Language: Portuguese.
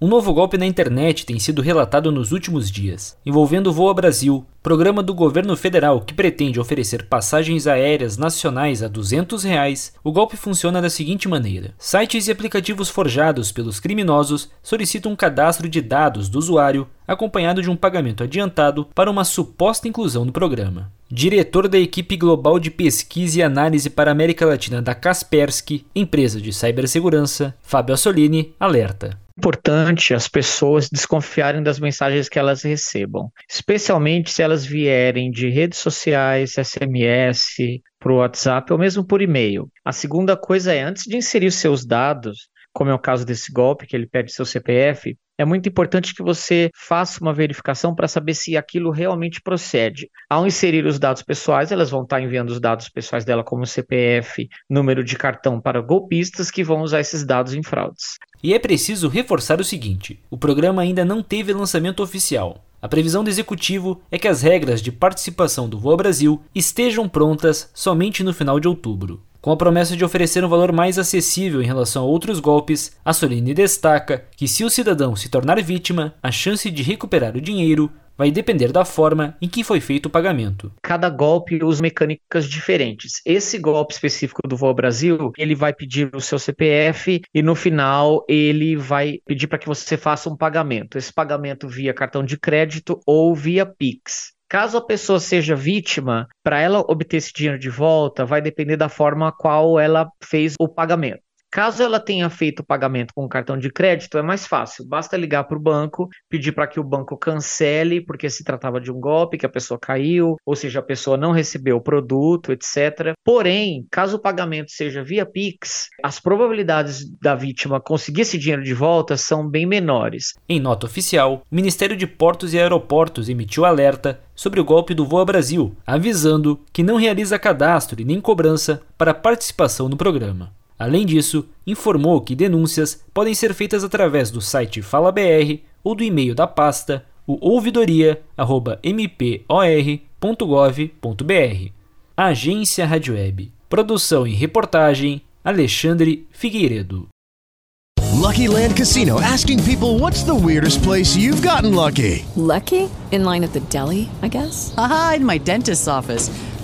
Um novo golpe na internet tem sido relatado nos últimos dias, envolvendo o Voa Brasil, programa do governo federal que pretende oferecer passagens aéreas nacionais a 200 reais. O golpe funciona da seguinte maneira: sites e aplicativos forjados pelos criminosos solicitam um cadastro de dados do usuário, acompanhado de um pagamento adiantado para uma suposta inclusão no programa. Diretor da equipe global de pesquisa e análise para a América Latina da Kaspersky, empresa de cibersegurança, Fábio Assolini, alerta importante as pessoas desconfiarem das mensagens que elas recebam, especialmente se elas vierem de redes sociais, SMS, para o WhatsApp ou mesmo por e-mail. A segunda coisa é, antes de inserir os seus dados, como é o caso desse golpe, que ele pede seu CPF, é muito importante que você faça uma verificação para saber se aquilo realmente procede. Ao inserir os dados pessoais, elas vão estar enviando os dados pessoais dela, como CPF, número de cartão, para golpistas que vão usar esses dados em fraudes. E é preciso reforçar o seguinte: o programa ainda não teve lançamento oficial. A previsão do executivo é que as regras de participação do Voa Brasil estejam prontas somente no final de outubro. Com a promessa de oferecer um valor mais acessível em relação a outros golpes, a Soline destaca que se o cidadão se tornar vítima, a chance de recuperar o dinheiro vai depender da forma em que foi feito o pagamento. Cada golpe usa mecânicas diferentes. Esse golpe específico do Voa Brasil, ele vai pedir o seu CPF e no final ele vai pedir para que você faça um pagamento. Esse pagamento via cartão de crédito ou via Pix. Caso a pessoa seja vítima, para ela obter esse dinheiro de volta, vai depender da forma qual ela fez o pagamento. Caso ela tenha feito o pagamento com cartão de crédito, é mais fácil. Basta ligar para o banco, pedir para que o banco cancele, porque se tratava de um golpe, que a pessoa caiu, ou seja, a pessoa não recebeu o produto, etc. Porém, caso o pagamento seja via Pix, as probabilidades da vítima conseguir esse dinheiro de volta são bem menores. Em nota oficial, o Ministério de Portos e Aeroportos emitiu alerta sobre o golpe do Voa Brasil, avisando que não realiza cadastro e nem cobrança para participação no programa. Além disso, informou que denúncias podem ser feitas através do site FalaBR ou do e-mail da pasta, o ouvidoria.mpor.gov.br. Agência Rádio Web. Produção e reportagem Alexandre Figueiredo. Lucky Land Casino asking people what's the weirdest place you've gotten lucky? Lucky? In line at the deli, I guess. Aha, in my dentist's office.